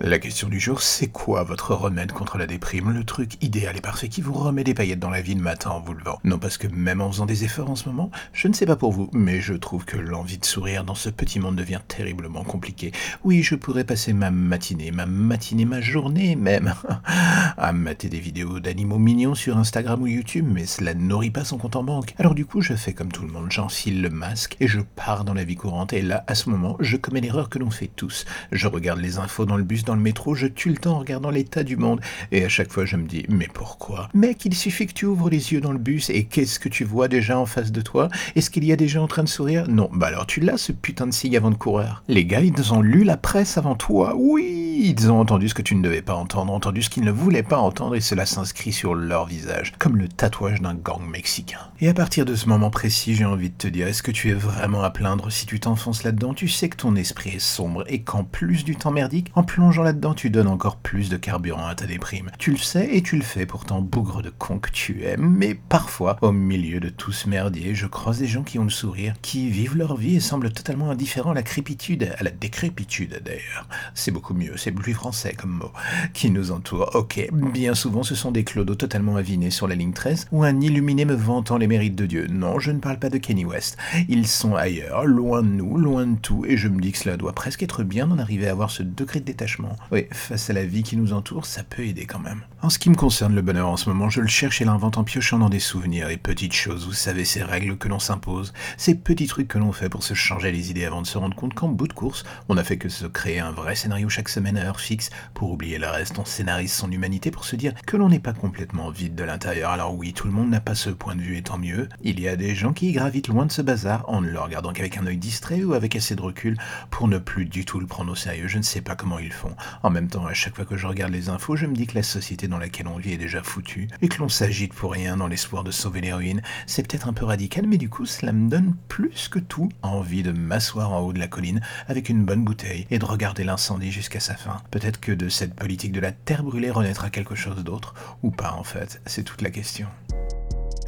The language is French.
La question du jour, c'est quoi votre remède contre la déprime? Le truc idéal et parfait qui vous remet des paillettes dans la vie le matin en vous levant. Non parce que même en faisant des efforts en ce moment, je ne sais pas pour vous, mais je trouve que l'envie de sourire dans ce petit monde devient terriblement compliqué. Oui, je pourrais passer ma matinée, ma matinée, ma journée même, à mater des vidéos d'animaux mignons sur Instagram ou YouTube, mais cela ne nourrit pas son compte en banque. Alors du coup, je fais comme tout le monde, j'enfile le masque et je pars dans la vie courante, et là, à ce moment, je commets l'erreur que l'on fait tous. Je regarde les infos dans le bus dans le métro, je tue le temps en regardant l'état du monde. Et à chaque fois, je me dis, mais pourquoi? Mec, il suffit que tu ouvres les yeux dans le bus et qu'est-ce que tu vois déjà en face de toi? Est-ce qu'il y a des gens en train de sourire? Non, bah alors tu l'as ce putain de signe avant de courir. Les gars, ils ont lu la presse avant toi. Oui, ils ont entendu ce que tu ne devais pas entendre, entendu ce qu'ils ne voulaient pas entendre et cela s'inscrit sur leur visage, comme le tatouage d'un gang mexicain. Et à partir de ce moment précis, j'ai envie de te dire, est-ce que tu es vraiment à plaindre si tu t'enfonces là-dedans? Tu sais que ton esprit est sombre et qu'en plus du temps merdique, en plongeant là-dedans, tu donnes encore plus de carburant à ta déprime. Tu le sais et tu le fais pourtant, bougre de con que tu es. Mais parfois, au milieu de tout ce merdier, je croise des gens qui ont le sourire, qui vivent leur vie et semblent totalement indifférents à la crépitude, à la décrépitude d'ailleurs. C'est beaucoup mieux, c'est plus français comme mot, qui nous entoure. Ok, bien souvent ce sont des clodos totalement avinés sur la ligne 13 ou un illuminé me vantant les mérites de Dieu. Non, je ne parle pas de Kenny West. Ils sont ailleurs, loin de nous, loin de tout, et je me dis que cela doit presque être bien d'en arriver à avoir ce degré de détachement. Oui, face à la vie qui nous entoure, ça peut aider quand même. En ce qui me concerne le bonheur en ce moment, je le cherche et l'invente en piochant dans des souvenirs et petites choses, vous savez, ces règles que l'on s'impose, ces petits trucs que l'on fait pour se changer les idées avant de se rendre compte qu'en bout de course, on n'a fait que se créer un vrai scénario chaque semaine à heure fixe pour oublier le reste, on scénarise son humanité pour se dire que l'on n'est pas complètement vide de l'intérieur. Alors oui, tout le monde n'a pas ce point de vue et tant mieux. Il y a des gens qui gravitent loin de ce bazar en ne le regardant qu'avec un œil distrait ou avec assez de recul pour ne plus du tout le prendre au sérieux. Je ne sais pas comment ils font. En même temps, à chaque fois que je regarde les infos, je me dis que la société dans laquelle on vit est déjà foutue et que l'on s'agite pour rien dans l'espoir de sauver l'héroïne. C'est peut-être un peu radical, mais du coup, cela me donne plus que tout envie de m'asseoir en haut de la colline avec une bonne bouteille et de regarder l'incendie jusqu'à sa fin. Peut-être que de cette politique de la terre brûlée renaîtra quelque chose d'autre, ou pas en fait, c'est toute la question.